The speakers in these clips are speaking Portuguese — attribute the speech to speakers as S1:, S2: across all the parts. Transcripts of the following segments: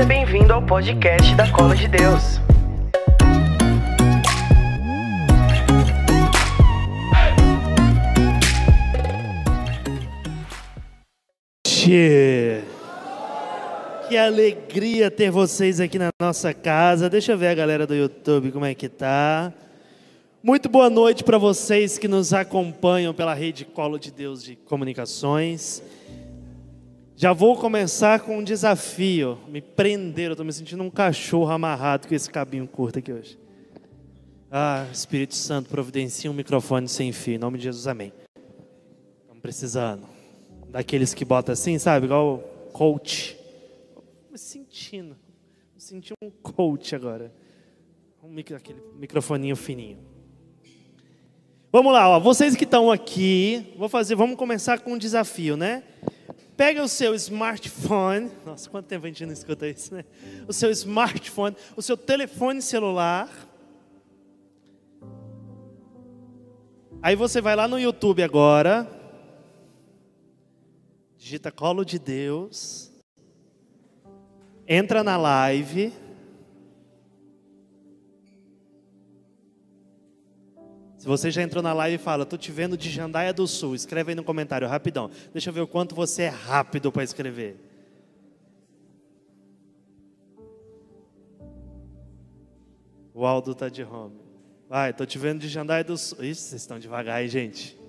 S1: Seja bem-vindo ao podcast da Cola de Deus.
S2: Que alegria ter vocês aqui na nossa casa. Deixa eu ver a galera do YouTube como é que tá. Muito boa noite para vocês que nos acompanham pela rede Colo de Deus de Comunicações. Já vou começar com um desafio. Me prenderam, estou me sentindo um cachorro amarrado com esse cabinho curto aqui hoje. Ah, Espírito Santo, providencia um microfone sem fio. Em nome de Jesus, amém. Estamos precisando. Daqueles que botam assim, sabe? Igual coach. Me sentindo. Me senti um coach agora. Um micro, aquele microfoninho fininho. Vamos lá, ó. vocês que estão aqui, vou fazer, vamos começar com um desafio, né? Pega o seu smartphone, nossa, quanto tempo a gente não escuta isso, né? O seu smartphone, o seu telefone celular. Aí você vai lá no YouTube agora, digita Colo de Deus, entra na live. Se você já entrou na live e fala, estou te vendo de Jandaia do Sul, escreve aí no comentário, rapidão. Deixa eu ver o quanto você é rápido para escrever. O Aldo está de home. Vai, estou te vendo de Jandaia do Sul. Ixi, vocês estão devagar aí, gente.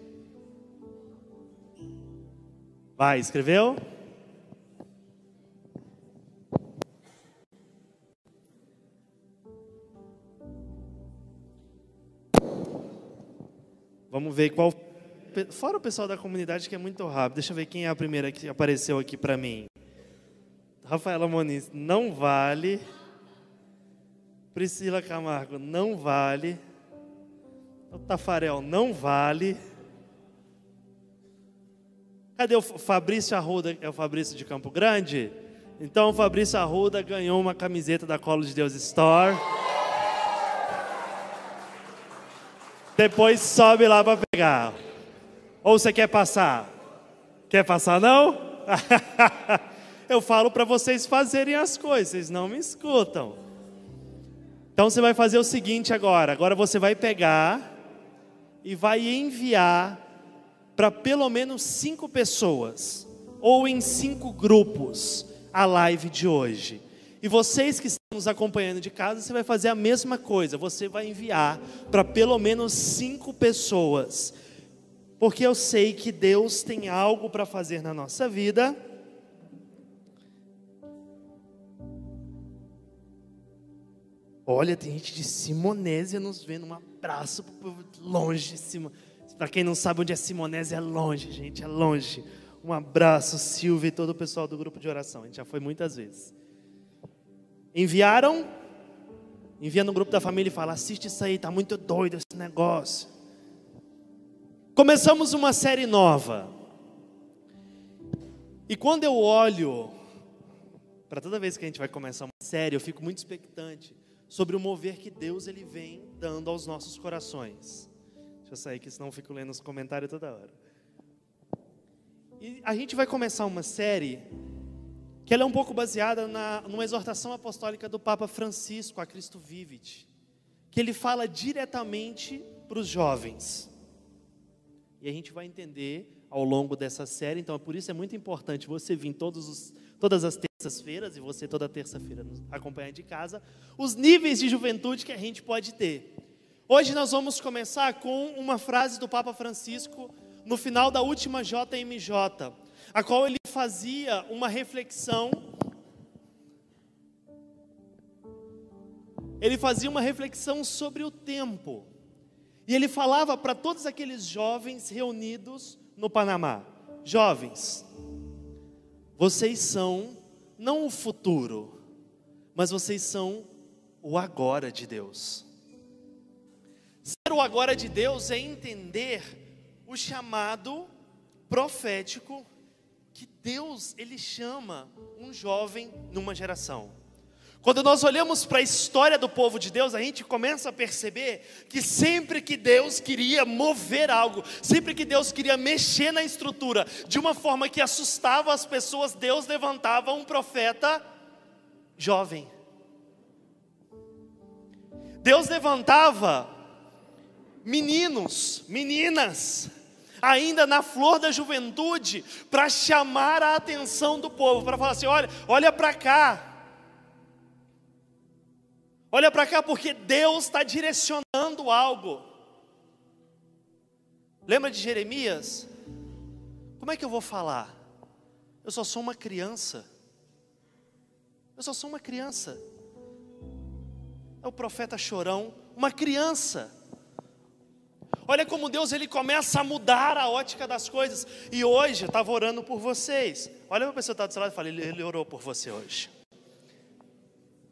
S2: Vai, escreveu? Vamos ver qual. Fora o pessoal da comunidade que é muito rápido. Deixa eu ver quem é a primeira que apareceu aqui para mim. Rafaela Moniz, não vale. Priscila Camargo, não vale. O Tafarel, não vale. Cadê o Fabrício Arruda? É o Fabrício de Campo Grande? Então o Fabrício Arruda ganhou uma camiseta da Colo de Deus Store. Depois sobe lá para pegar. Ou você quer passar? Quer passar não? Eu falo para vocês fazerem as coisas, vocês não me escutam. Então você vai fazer o seguinte agora. Agora você vai pegar e vai enviar para pelo menos cinco pessoas ou em cinco grupos a live de hoje. E vocês que estão nos acompanhando de casa, você vai fazer a mesma coisa. Você vai enviar para pelo menos cinco pessoas. Porque eu sei que Deus tem algo para fazer na nossa vida. Olha, tem gente de Simonésia nos vendo. Um abraço longe. Para quem não sabe onde é Simonésia, é longe, gente, é longe. Um abraço, Silvia e todo o pessoal do grupo de oração. A gente já foi muitas vezes. Enviaram, envia no grupo da família e fala: assiste isso aí, tá muito doido esse negócio. Começamos uma série nova. E quando eu olho para toda vez que a gente vai começar uma série, eu fico muito expectante sobre o mover que Deus ele vem dando aos nossos corações. Deixa eu sair aqui, senão eu fico lendo os comentários toda hora. E a gente vai começar uma série que ela é um pouco baseada na, numa exortação apostólica do Papa Francisco a Cristo Vivit, que ele fala diretamente para os jovens. E a gente vai entender ao longo dessa série, então é por isso é muito importante você vir todos os, todas as terças-feiras e você toda terça-feira nos acompanhar de casa, os níveis de juventude que a gente pode ter. Hoje nós vamos começar com uma frase do Papa Francisco no final da última JMJ, a qual ele fazia uma reflexão. Ele fazia uma reflexão sobre o tempo. E ele falava para todos aqueles jovens reunidos no Panamá: Jovens, vocês são não o futuro, mas vocês são o agora de Deus. Ser o agora de Deus é entender o chamado profético que Deus ele chama um jovem numa geração. Quando nós olhamos para a história do povo de Deus, a gente começa a perceber que sempre que Deus queria mover algo, sempre que Deus queria mexer na estrutura de uma forma que assustava as pessoas, Deus levantava um profeta jovem. Deus levantava meninos, meninas, ainda na flor da juventude, para chamar a atenção do povo, para falar assim: olha, olha para cá. Olha para cá, porque Deus está direcionando algo. Lembra de Jeremias? Como é que eu vou falar? Eu só sou uma criança. Eu só sou uma criança. É o profeta chorão, uma criança. Olha como Deus ele começa a mudar a ótica das coisas. E hoje eu estava orando por vocês. Olha a pessoa que está do seu lado e fala, ele, ele orou por você hoje.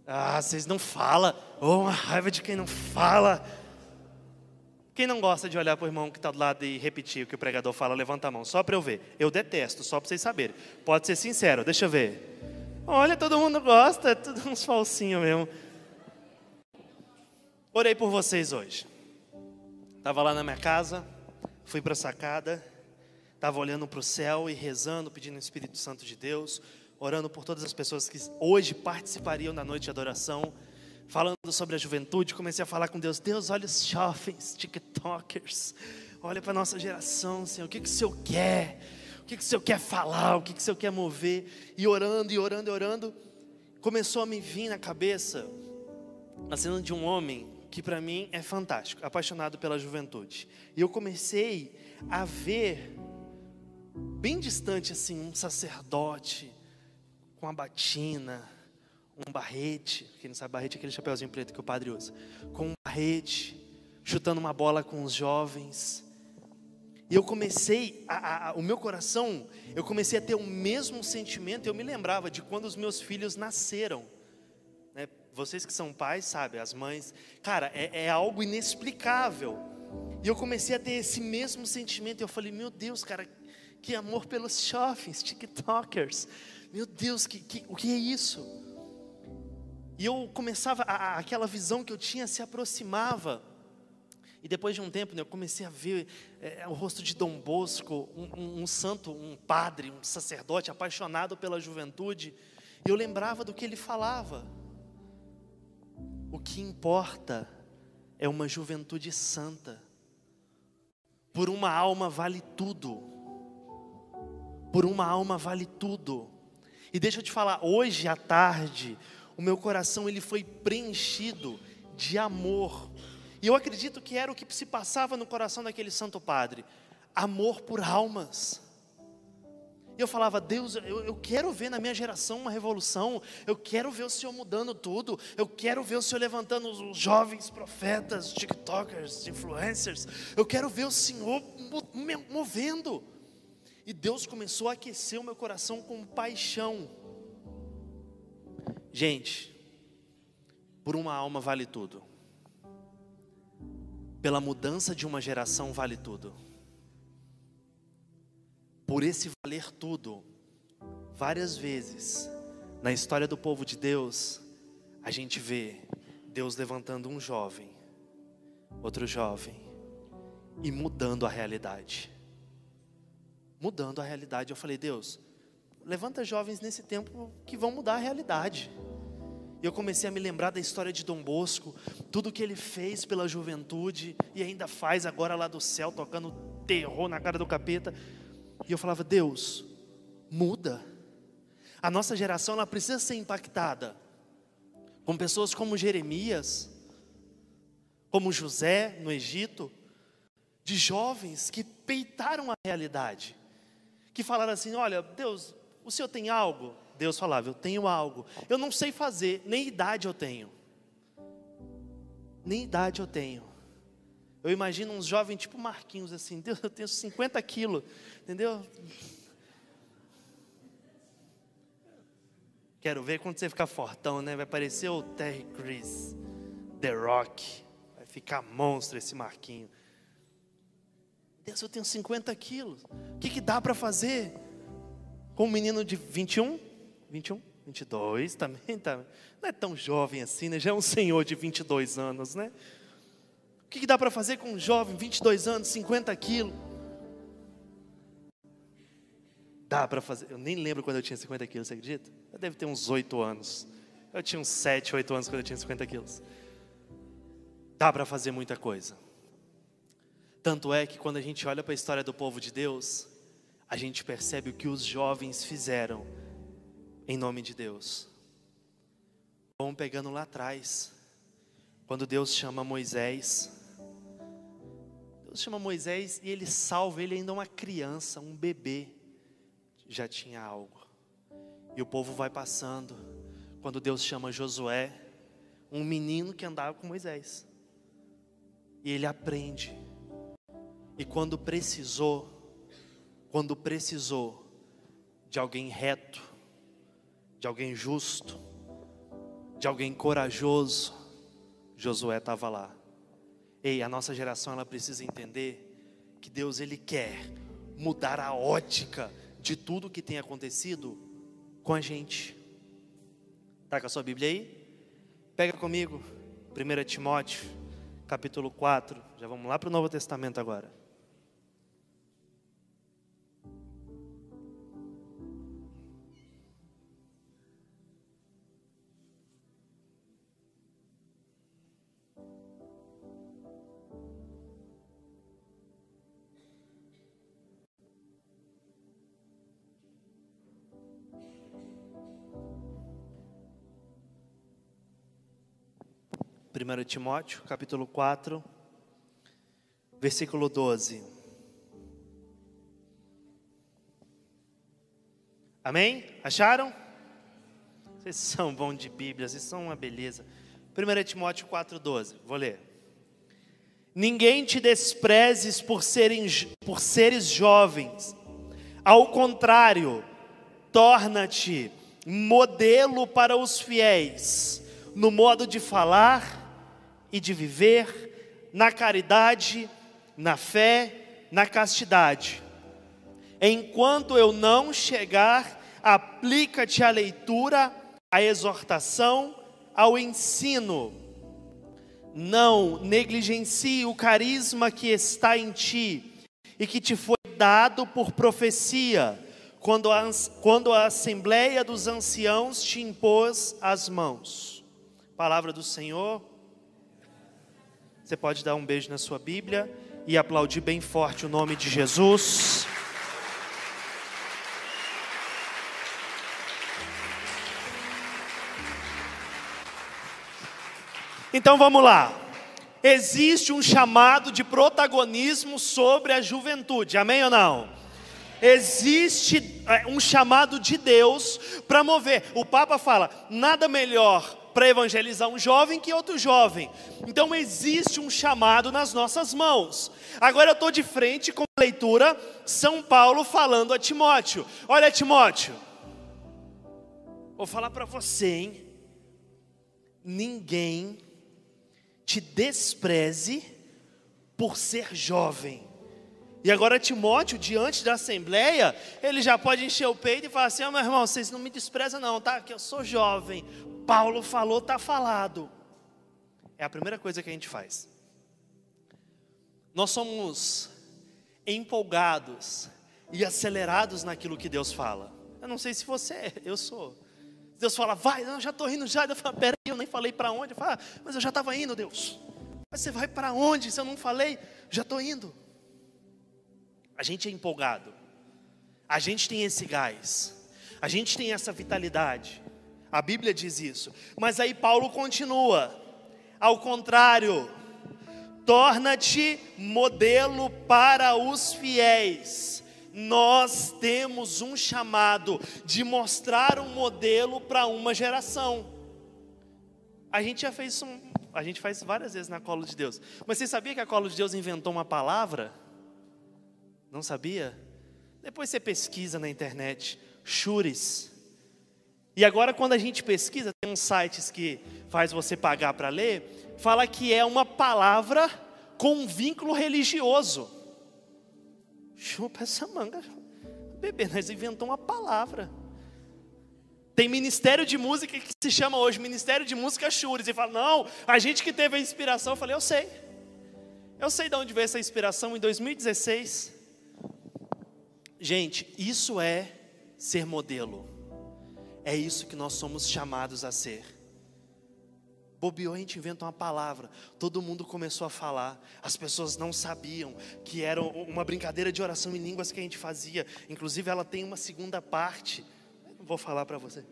S2: Ah, vocês não falam. Oh, uma raiva de quem não fala. Quem não gosta de olhar para o irmão que está do lado e repetir o que o pregador fala, levanta a mão, só para eu ver. Eu detesto, só para vocês saberem. Pode ser sincero, deixa eu ver. Olha, todo mundo gosta, é tudo uns falsinhos mesmo. Orei por vocês hoje. Estava lá na minha casa, fui para a sacada, estava olhando para o céu e rezando, pedindo o Espírito Santo de Deus, orando por todas as pessoas que hoje participariam da noite de adoração falando sobre a juventude, comecei a falar com Deus: Deus, olha os jovens, TikTokers, olha para a nossa geração, Senhor, o que, que o Senhor quer? O que, que o Senhor quer falar? O que, que o Senhor quer mover? E orando, e orando, e orando, começou a me vir na cabeça a cena de um homem que para mim é fantástico, apaixonado pela juventude. E eu comecei a ver, bem distante assim, um sacerdote com a batina, um barrete, quem não sabe barrete é aquele chapéuzinho preto que o padre usa, com um barrete, chutando uma bola com os jovens. E eu comecei, a, a, o meu coração, eu comecei a ter o mesmo sentimento, eu me lembrava de quando os meus filhos nasceram. Vocês que são pais, sabem, as mães, cara, é, é algo inexplicável. E eu comecei a ter esse mesmo sentimento, eu falei, meu Deus, cara, que amor pelos jovens, TikTokers. Meu Deus, que, que, o que é isso? E eu começava, a, aquela visão que eu tinha se aproximava. E depois de um tempo, né, eu comecei a ver é, o rosto de Dom Bosco, um, um, um, santo, um padre, um sacerdote apaixonado pela juventude. E eu lembrava do que ele falava. O que importa é uma juventude santa. Por uma alma vale tudo. Por uma alma vale tudo. E deixa eu te falar, hoje à tarde, o meu coração ele foi preenchido de amor. E eu acredito que era o que se passava no coração daquele santo padre, amor por almas. E eu falava, Deus, eu, eu, quero ver na minha geração uma revolução, eu quero ver o Senhor mudando tudo, eu quero ver o Senhor levantando os jovens profetas, TikTokers, influencers, eu quero ver o Senhor movendo. E Deus começou a aquecer o meu coração com paixão. Gente, por uma alma vale tudo. Pela mudança de uma geração vale tudo. Por esse valer tudo, várias vezes na história do povo de Deus, a gente vê Deus levantando um jovem, outro jovem, e mudando a realidade. Mudando a realidade. Eu falei, Deus, levanta jovens nesse tempo que vão mudar a realidade. E eu comecei a me lembrar da história de Dom Bosco, tudo que ele fez pela juventude e ainda faz agora lá do céu, tocando terror na cara do capeta. E eu falava: Deus, muda. A nossa geração ela precisa ser impactada com pessoas como Jeremias, como José no Egito, de jovens que peitaram a realidade, que falaram assim: Olha, Deus, o senhor tem algo? Deus falava: Eu tenho algo. Eu não sei fazer, nem idade eu tenho. Nem idade eu tenho. Eu imagino uns jovens tipo Marquinhos assim: Deus, eu tenho 50 quilos, entendeu? Quero ver quando você ficar fortão, né? Vai parecer o Terry Crews, The Rock. Vai ficar monstro esse Marquinho. Deus, eu tenho 50 quilos. O que, que dá para fazer? Com um menino de 21? 21? 22 também, tá, não é tão jovem assim, né? Já é um senhor de 22 anos, né? O que, que dá para fazer com um jovem, 22 anos, 50 quilos? Dá para fazer, eu nem lembro quando eu tinha 50 quilos, você acredita? Eu deve ter uns 8 anos. Eu tinha uns 7, 8 anos quando eu tinha 50 quilos. Dá para fazer muita coisa. Tanto é que quando a gente olha para a história do povo de Deus, a gente percebe o que os jovens fizeram em nome de Deus. Vamos pegando lá atrás, quando Deus chama Moisés. Deus chama Moisés e ele salva ele ainda uma criança, um bebê. Já tinha algo. E o povo vai passando. Quando Deus chama Josué, um menino que andava com Moisés. E ele aprende. E quando precisou, quando precisou de alguém reto, de alguém justo, de alguém corajoso, Josué estava lá. Ei, a nossa geração ela precisa entender que Deus ele quer mudar a ótica de tudo que tem acontecido com a gente. Tá com a sua Bíblia aí? Pega comigo, 1 Timóteo, capítulo 4. Já vamos lá para o Novo Testamento agora. 1 Timóteo, capítulo 4, versículo 12. Amém? Acharam? Vocês são bons de Bíblia, vocês são uma beleza. 1 Timóteo 4,12, vou ler. Ninguém te desprezes por, serem, por seres jovens, ao contrário, torna-te modelo para os fiéis, no modo de falar, e de viver na caridade, na fé, na castidade. Enquanto eu não chegar, aplica-te à leitura, à exortação, ao ensino. Não negligencie o carisma que está em ti e que te foi dado por profecia, quando a, quando a Assembleia dos Anciãos te impôs as mãos. Palavra do Senhor. Você pode dar um beijo na sua Bíblia e aplaudir bem forte o nome de Jesus. Então vamos lá. Existe um chamado de protagonismo sobre a juventude, amém ou não? Existe é, um chamado de Deus para mover. O Papa fala: nada melhor para evangelizar um jovem que outro jovem. Então existe um chamado nas nossas mãos. Agora eu estou de frente com a leitura São Paulo falando a Timóteo. Olha, Timóteo, vou falar para você, hein? Ninguém te despreze por ser jovem. E agora Timóteo, diante da assembleia, ele já pode encher o peito e falar assim: oh, meu irmão, vocês não me desprezam, não, tá? Que eu sou jovem. Paulo falou, está falado. É a primeira coisa que a gente faz. Nós somos empolgados e acelerados naquilo que Deus fala. Eu não sei se você é, eu sou. Deus fala, vai, eu já estou indo já. Eu falo, peraí, eu nem falei para onde. Eu falo, ah, mas eu já estava indo, Deus. Mas você vai para onde? Se eu não falei, já estou indo. A gente é empolgado. A gente tem esse gás. A gente tem essa vitalidade. A Bíblia diz isso. Mas aí Paulo continua. Ao contrário, torna-te modelo para os fiéis. Nós temos um chamado de mostrar um modelo para uma geração. A gente já fez isso, a gente faz várias vezes na Colo de Deus. Mas você sabia que a Colo de Deus inventou uma palavra? Não sabia? Depois você pesquisa na internet, chures. E agora, quando a gente pesquisa, tem uns sites que faz você pagar para ler, fala que é uma palavra com um vínculo religioso. Chupa essa manga, bebê, nós inventamos uma palavra. Tem ministério de música que se chama hoje Ministério de Música Chures. E fala, não, a gente que teve a inspiração. Eu falei, eu sei. Eu sei de onde veio essa inspiração em 2016. Gente, isso é ser modelo. É isso que nós somos chamados a ser. Bobeou, a gente inventa uma palavra. Todo mundo começou a falar. As pessoas não sabiam que era uma brincadeira de oração em línguas que a gente fazia. Inclusive, ela tem uma segunda parte. Não vou falar para você.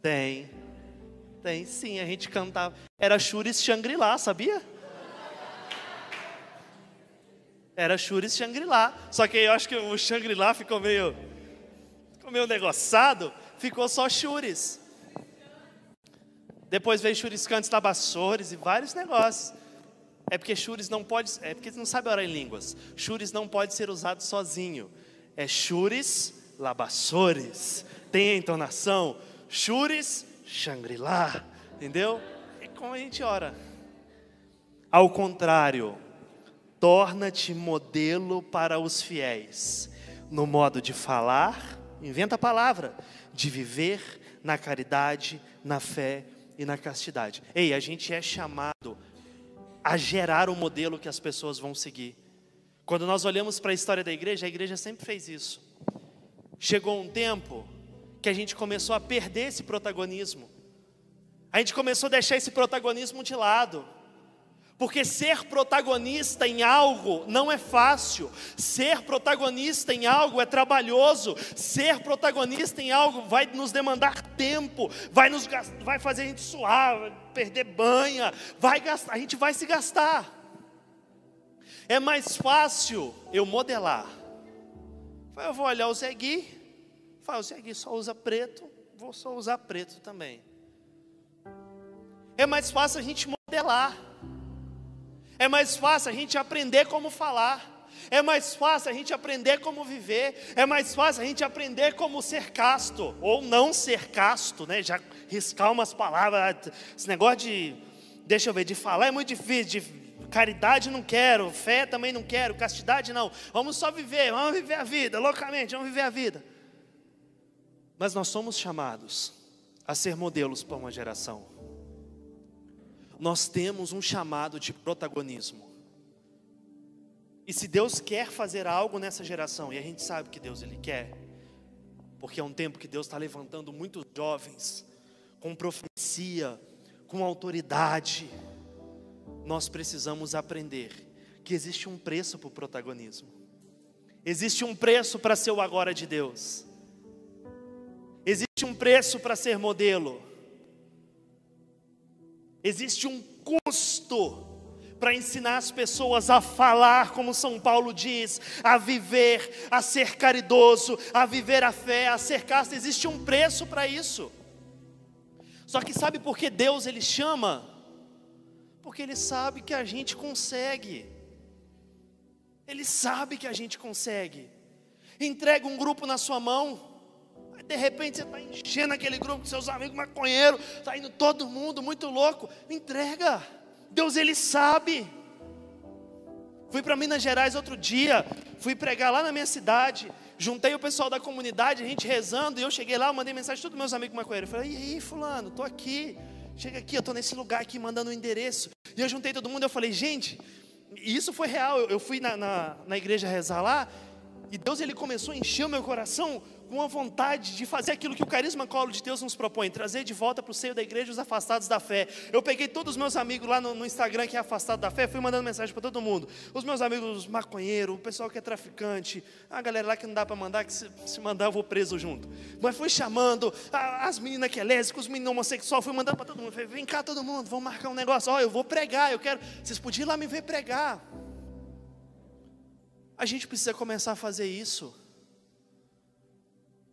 S2: Tem. Tem, sim. A gente cantava. Era Churis Shangri-La, sabia? Era Churis Shangri-La. Só que eu acho que o Shangri-La ficou meio. Ficou meio negociado. Ficou só Churis. Depois veio churiscantes labassores e vários negócios. É porque churis não pode, é porque não sabe orar em línguas. Churis não pode ser usado sozinho. É churis labassores. Tem a entonação. Churis Shangri-La, entendeu? É como a gente ora. Ao contrário, torna-te modelo para os fiéis, no modo de falar, inventa a palavra, de viver na caridade, na fé e na castidade. Ei, a gente é chamado a gerar o modelo que as pessoas vão seguir. Quando nós olhamos para a história da igreja, a igreja sempre fez isso. Chegou um tempo que a gente começou a perder esse protagonismo. A gente começou a deixar esse protagonismo de lado. Porque ser protagonista em algo não é fácil, ser protagonista em algo é trabalhoso, ser protagonista em algo vai nos demandar tempo, vai, nos, vai fazer a gente suar, perder banha, vai gastar, a gente vai se gastar. É mais fácil eu modelar. Eu vou olhar o Zé Gui, o Zé Gui só usa preto, vou só usar preto também. É mais fácil a gente modelar. É mais fácil a gente aprender como falar. É mais fácil a gente aprender como viver. É mais fácil a gente aprender como ser casto ou não ser casto, né? Já riscar umas palavras. Esse negócio de, deixa eu ver, de falar é muito difícil. De caridade não quero, fé também não quero, castidade não. Vamos só viver, vamos viver a vida, loucamente, vamos viver a vida. Mas nós somos chamados a ser modelos para uma geração nós temos um chamado de protagonismo. E se Deus quer fazer algo nessa geração, e a gente sabe que Deus ele quer, porque é um tempo que Deus está levantando muitos jovens com profecia, com autoridade, nós precisamos aprender que existe um preço para o protagonismo, existe um preço para ser o agora de Deus, existe um preço para ser modelo. Existe um custo para ensinar as pessoas a falar, como São Paulo diz, a viver, a ser caridoso, a viver a fé, a ser casto. Existe um preço para isso. Só que sabe por que Deus ele chama? Porque ele sabe que a gente consegue. Ele sabe que a gente consegue. Entrega um grupo na sua mão de repente você está enchendo aquele grupo com seus amigos maconheiros, está indo todo mundo muito louco. Entrega. Deus ele sabe. Fui para Minas Gerais outro dia, fui pregar lá na minha cidade, juntei o pessoal da comunidade, a gente rezando, e eu cheguei lá, mandei mensagem para todos meus amigos maconheiros. Falei, e aí, fulano, estou aqui. Chega aqui, eu estou nesse lugar aqui mandando o um endereço. E eu juntei todo mundo, eu falei, gente, isso foi real. Eu, eu fui na, na, na igreja rezar lá, e Deus ele começou a encher o meu coração com a vontade de fazer aquilo que o carisma colo de Deus nos propõe, trazer de volta para o seio da igreja os afastados da fé. Eu peguei todos os meus amigos lá no, no Instagram que é afastado da fé, fui mandando mensagem para todo mundo. Os meus amigos maconheiros, o pessoal que é traficante, a galera lá que não dá para mandar, que se, se, mandar eu vou preso junto. Mas fui chamando a, as meninas que é lésbica, os meninos homossexuais, fui mandando para todo mundo. Falei, vem cá todo mundo, vamos marcar um negócio. Ó, oh, eu vou pregar, eu quero. Vocês podiam ir lá me ver pregar. A gente precisa começar a fazer isso.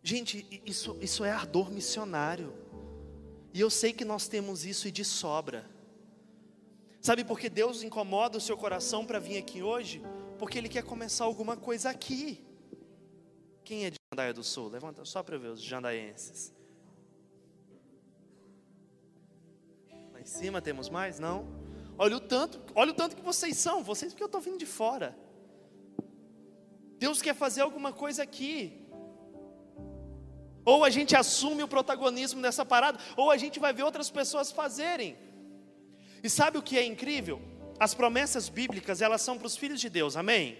S2: Gente, isso, isso é ardor missionário. E eu sei que nós temos isso e de sobra. Sabe por que Deus incomoda o seu coração para vir aqui hoje? Porque Ele quer começar alguma coisa aqui. Quem é de Jandaia do Sul? Levanta só para ver os jandaienses. Lá em cima temos mais? Não? Olha o tanto, olha o tanto que vocês são, vocês porque eu estou vindo de fora. Deus quer fazer alguma coisa aqui. Ou a gente assume o protagonismo dessa parada, ou a gente vai ver outras pessoas fazerem. E sabe o que é incrível? As promessas bíblicas, elas são para os filhos de Deus, amém?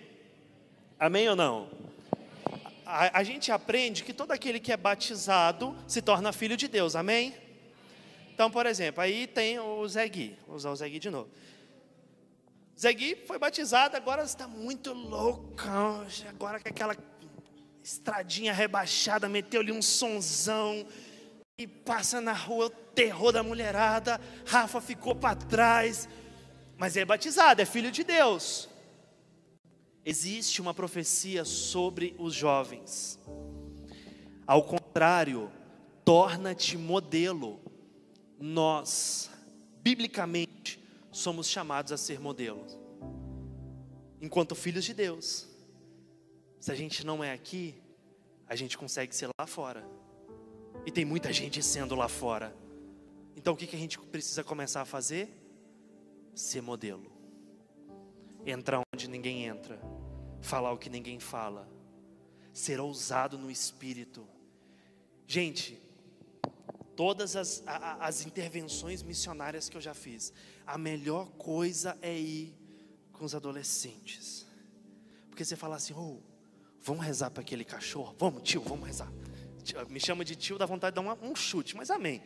S2: Amém ou não? A, a, gente aprende que todo aquele que é batizado se torna filho de Deus, amém? Então, por exemplo, aí tem o Zé Gui, vou usar o Zé Gui de novo. Zé Gui foi batizado, agora está muito loucão, agora com aquela estradinha rebaixada, meteu-lhe um sonzão, e passa na rua o terror da mulherada, Rafa ficou para trás, mas é batizado, é filho de Deus. Existe uma profecia sobre os jovens. Ao contrário, torna-te modelo. Nós, biblicamente, somos chamados a ser modelos. Enquanto filhos de Deus. Se a gente não é aqui, a gente consegue ser lá fora. E tem muita gente sendo lá fora. Então o que, que a gente precisa começar a fazer? Ser modelo. Entrar onde ninguém entra. Falar o que ninguém fala. Ser ousado no espírito. Gente, todas as, as intervenções missionárias que eu já fiz, a melhor coisa é ir com os adolescentes. Porque você fala assim, oh, vamos rezar para aquele cachorro? Vamos, tio, vamos rezar me chama de tio, dá vontade de dar um, um chute, mas amém.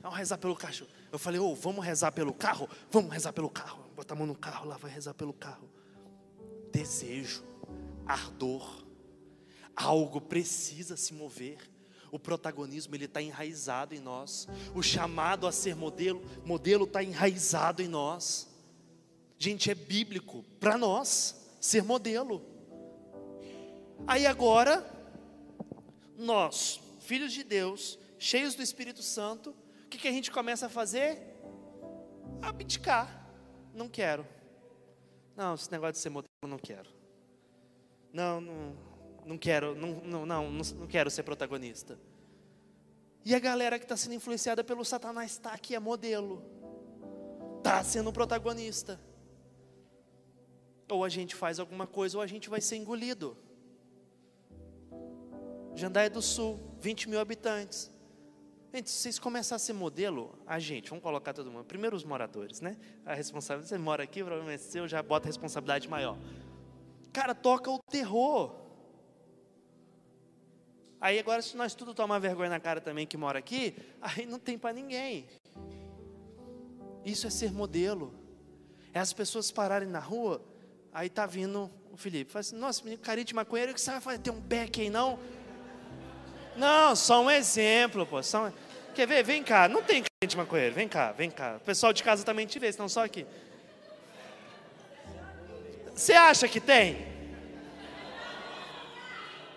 S2: Vamos rezar pelo cachorro. Eu falei, ô, oh, vamos rezar pelo carro? Vamos rezar pelo carro. Bota a mão no carro lá, vai rezar pelo carro. Desejo, ardor, algo precisa se mover. O protagonismo ele está enraizado em nós. O chamado a ser modelo, modelo está enraizado em nós. Gente, é bíblico para nós ser modelo. Aí agora nós, filhos de Deus, cheios do Espírito Santo, o que, que a gente começa a fazer? Abdicar. Não quero. Não, esse negócio de ser modelo, não quero. Não, não, não quero, não, não, não, não quero ser protagonista. E a galera que está sendo influenciada pelo Satanás está aqui, é modelo. Está sendo protagonista. Ou a gente faz alguma coisa, ou a gente vai ser engolido. Jandaia do Sul, 20 mil habitantes. Gente, se vocês ser modelo, a gente, vamos colocar todo mundo. Primeiro os moradores, né? A responsabilidade, você mora aqui, provavelmente seu, já bota a responsabilidade maior. Cara, toca o terror. Aí agora, se nós tudo tomar vergonha na cara também que mora aqui, aí não tem para ninguém. Isso é ser modelo. É as pessoas pararem na rua, aí tá vindo o Felipe. Fala assim, nossa, menino carinha de maconheiro, o que você vai fazer? Tem um beck aí não? Não, só um exemplo, pô. Só um... Quer ver? Vem cá. Não tem crente maconheiro. Vem cá, vem cá. O pessoal de casa também te vê, senão só aqui. Você acha que tem?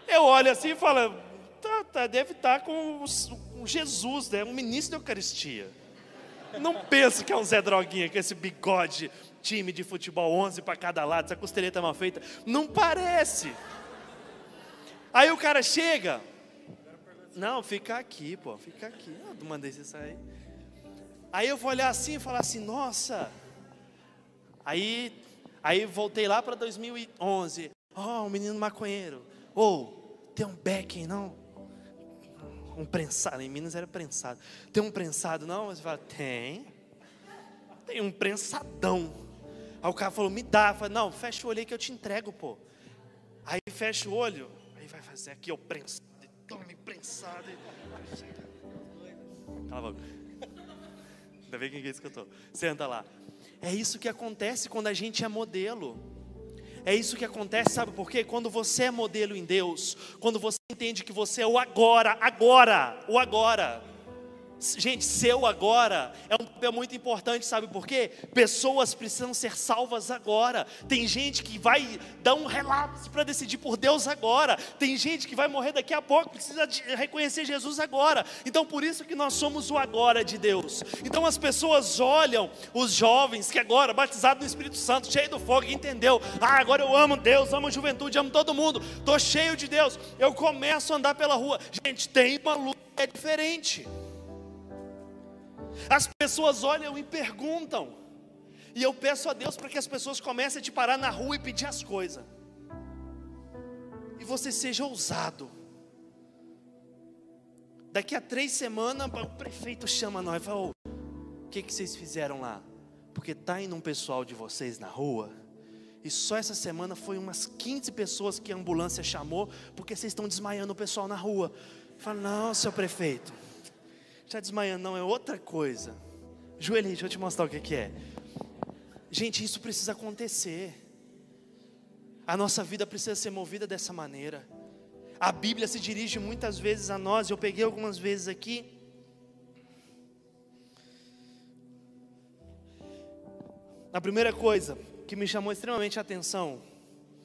S2: Eu olho assim e falo, tá, tá, deve estar tá com, com Jesus, né? um ministro da Eucaristia. Não penso que é um Zé Droguinha com esse bigode, time de futebol 11 para cada lado, essa costeleta mal feita. Não parece. Aí o cara chega, não, fica aqui, pô, fica aqui. Eu não mandei você sair. Aí eu vou olhar assim e falar assim, nossa. Aí, aí voltei lá para 2011. Oh, um menino maconheiro. Ou, oh, tem um backing, não? Um prensado, em Minas era prensado. Tem um prensado, não? Você fala, tem. Tem um prensadão. Aí o cara falou, me dá. Eu falei, não, fecha o olho aí que eu te entrego, pô. Aí fecha o olho, aí vai fazer aqui o prensado tome prensado. Cala a boca. Ainda bem quem escutou. Senta lá. É isso que acontece quando a gente é modelo. É isso que acontece, sabe por quê? Quando você é modelo em Deus, quando você entende que você é o agora, agora, o agora. Gente, seu agora é um papel muito importante, sabe por quê? Pessoas precisam ser salvas agora. Tem gente que vai dar um relapso para decidir por Deus agora. Tem gente que vai morrer daqui a pouco, precisa reconhecer Jesus agora. Então, por isso que nós somos o agora de Deus. Então, as pessoas olham os jovens que agora, batizados no Espírito Santo, cheio do fogo, entendeu? Ah, agora eu amo Deus, amo a juventude, amo todo mundo. Estou cheio de Deus. Eu começo a andar pela rua. Gente, tem uma luta é diferente. As pessoas olham e perguntam. E eu peço a Deus para que as pessoas comecem a te parar na rua e pedir as coisas. E você seja ousado. Daqui a três semanas, o prefeito chama nós e fala: oh, O que, que vocês fizeram lá? Porque está indo um pessoal de vocês na rua. E só essa semana foi umas 15 pessoas que a ambulância chamou, porque vocês estão desmaiando o pessoal na rua. Fala, não, seu prefeito, está desmaiando, não, é outra coisa. Joelhinho, deixa eu te mostrar o que, que é. Gente, isso precisa acontecer. A nossa vida precisa ser movida dessa maneira. A Bíblia se dirige muitas vezes a nós, eu peguei algumas vezes aqui. A primeira coisa que me chamou extremamente a atenção,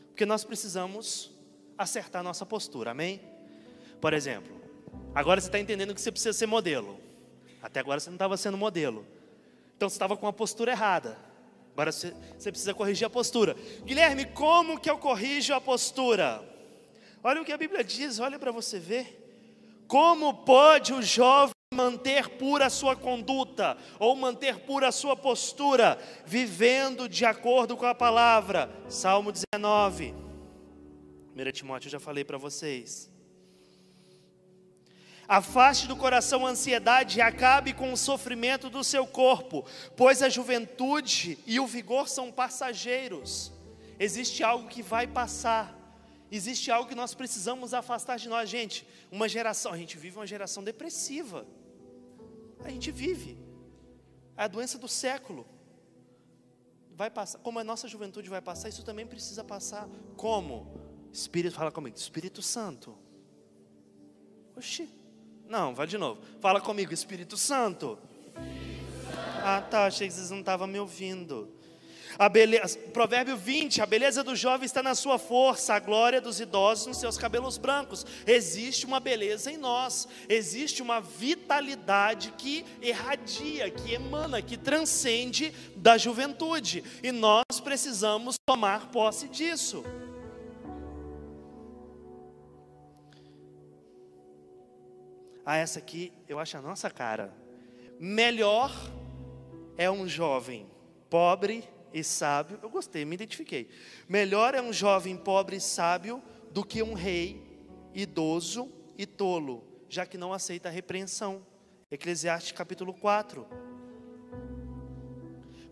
S2: porque nós precisamos acertar nossa postura, amém? Por exemplo, agora você está entendendo que você precisa ser modelo. Até agora você não estava sendo modelo. Então você estava com a postura errada. Agora você, você precisa corrigir a postura. Guilherme, como que eu corrijo a postura? Olha o que a Bíblia diz, olha para você ver. Como pode o jovem manter pura a sua conduta, ou manter pura a sua postura, vivendo de acordo com a palavra? Salmo 19. 1 Timóteo, eu já falei para vocês. Afaste do coração a ansiedade e acabe com o sofrimento do seu corpo, pois a juventude e o vigor são passageiros. Existe algo que vai passar. Existe algo que nós precisamos afastar de nós, gente. Uma geração, a gente vive uma geração depressiva. A gente vive. É a doença do século. Vai passar, como a nossa juventude vai passar, isso também precisa passar. Como? Espírito, fala comigo, Espírito Santo. Oxi. Não, vai de novo. Fala comigo, Espírito Santo. Ah, tá, achei que vocês não estavam me ouvindo. A beleza, provérbio 20: a beleza do jovem está na sua força, a glória dos idosos nos seus cabelos brancos. Existe uma beleza em nós, existe uma vitalidade que irradia, que emana, que transcende da juventude, e nós precisamos tomar posse disso. Ah, essa aqui eu acho a nossa cara. Melhor é um jovem pobre e sábio, eu gostei, me identifiquei. Melhor é um jovem pobre e sábio do que um rei idoso e tolo, já que não aceita a repreensão. Eclesiastes capítulo 4.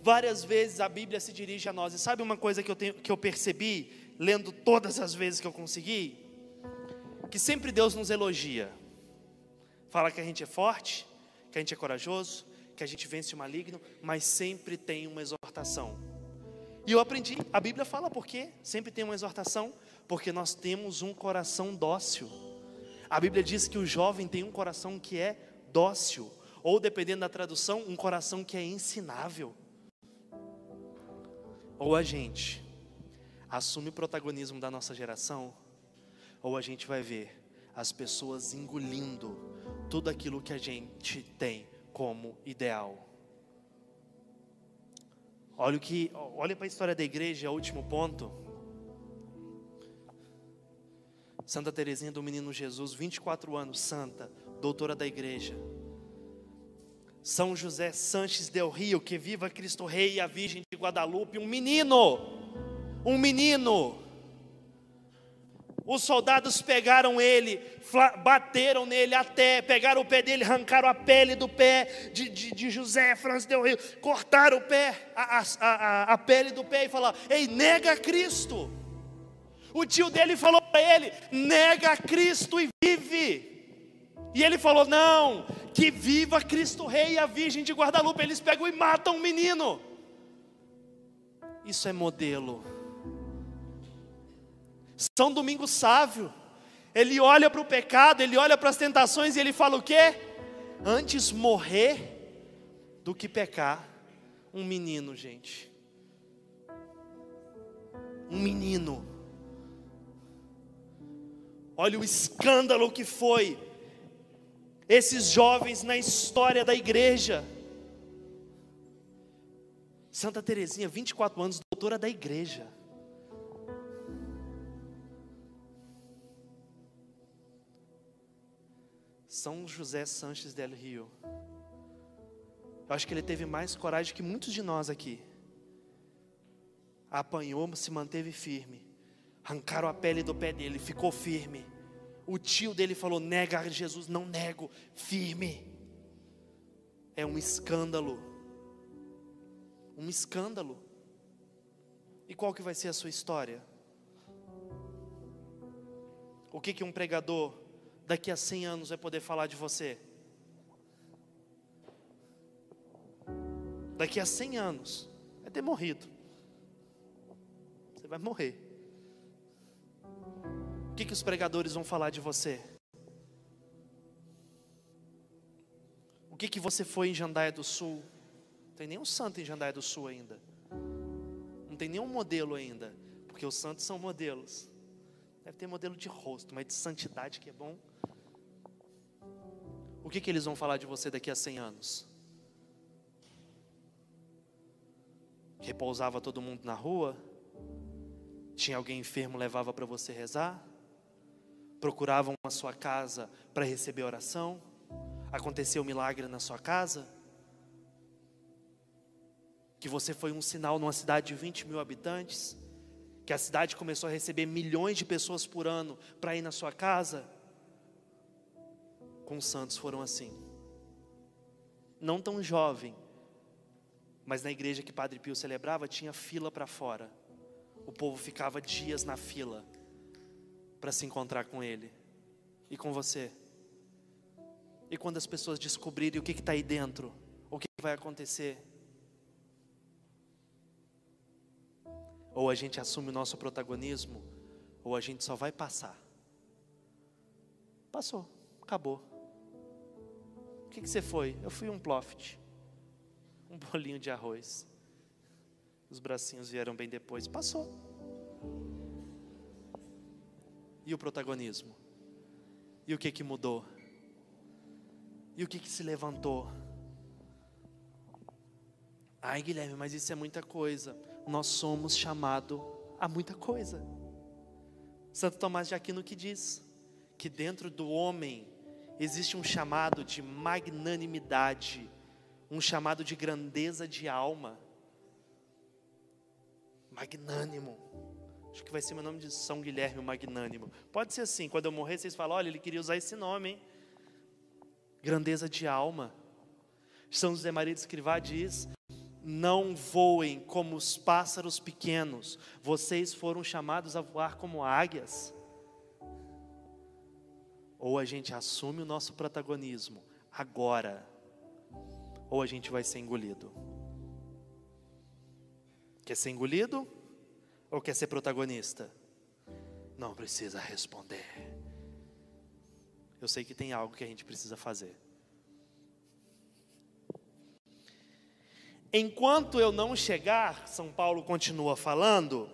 S2: Várias vezes a Bíblia se dirige a nós, e sabe uma coisa que eu, tenho, que eu percebi, lendo todas as vezes que eu consegui? Que sempre Deus nos elogia, fala que a gente é forte, que a gente é corajoso, que a gente vence o maligno, mas sempre tem uma exortação. E eu aprendi, a Bíblia fala por quê? Sempre tem uma exortação, porque nós temos um coração dócil. A Bíblia diz que o jovem tem um coração que é dócil, ou dependendo da tradução, um coração que é ensinável. Ou a gente assume o protagonismo da nossa geração, ou a gente vai ver as pessoas engolindo tudo aquilo que a gente tem como ideal. Olha o que, olha para a história da igreja, último ponto. Santa Teresinha do Menino Jesus, 24 anos, santa, doutora da igreja. São José Sanches del Rio, que viva Cristo Rei e a Virgem de Guadalupe, um menino, um menino os soldados pegaram ele, bateram nele até, pegaram o pé dele, arrancaram a pele do pé de, de, de José Francisco del Rio, cortaram o pé, a, a, a, a pele do pé e falaram: Ei, nega Cristo. O tio dele falou para ele: nega Cristo e vive. E ele falou: Não, que viva Cristo Rei e a Virgem de Guadalupe. Eles pegam e matam o menino. Isso é modelo são Domingo sábio. Ele olha para o pecado, ele olha para as tentações e ele fala o quê? Antes morrer do que pecar. Um menino, gente. Um menino. Olha o escândalo que foi esses jovens na história da igreja. Santa Teresinha, 24 anos, doutora da igreja. São José Sanches del Rio. Eu acho que ele teve mais coragem que muitos de nós aqui. Apanhou, se manteve firme. Arrancaram a pele do pé dele, ficou firme. O tio dele falou: nega Jesus, não nego, firme. É um escândalo. Um escândalo. E qual que vai ser a sua história? O que que um pregador daqui a 100 anos vai poder falar de você? Daqui a 100 anos vai ter morrido. Você vai morrer. O que, que os pregadores vão falar de você? O que, que você foi em Jandaia do Sul? Não tem nenhum santo em Jandaia do Sul ainda. Não tem nenhum modelo ainda. Porque os santos são modelos. Deve ter modelo de rosto, mas de santidade que é bom. O que, que eles vão falar de você daqui a 100 anos? Repousava todo mundo na rua? Tinha alguém enfermo, levava para você rezar? Procuravam a sua casa para receber oração? Aconteceu um milagre na sua casa? Que você foi um sinal numa cidade de 20 mil habitantes? Que a cidade começou a receber milhões de pessoas por ano para ir na sua casa? Com os santos foram assim. Não tão jovem, mas na igreja que Padre Pio celebrava tinha fila para fora. O povo ficava dias na fila para se encontrar com ele e com você. E quando as pessoas descobrirem o que está aí dentro, o que vai acontecer? Ou a gente assume o nosso protagonismo, ou a gente só vai passar. Passou, acabou. O que, que você foi? Eu fui um ploft, um bolinho de arroz. Os bracinhos vieram bem depois, passou. E o protagonismo? E o que que mudou? E o que, que se levantou? Ai, Guilherme, mas isso é muita coisa. Nós somos chamados a muita coisa. Santo Tomás de Aquino que diz que dentro do homem existe um chamado de magnanimidade, um chamado de grandeza de alma. Magnânimo. Acho que vai ser meu nome de São Guilherme, o Magnânimo. Pode ser assim, quando eu morrer, vocês falam: olha, ele queria usar esse nome, hein? grandeza de alma. São José Maria de Escrivá diz: Não voem como os pássaros pequenos, vocês foram chamados a voar como águias. Ou a gente assume o nosso protagonismo agora, ou a gente vai ser engolido. Quer ser engolido ou quer ser protagonista? Não precisa responder eu sei que tem algo que a gente precisa fazer. Enquanto eu não chegar, São Paulo continua falando,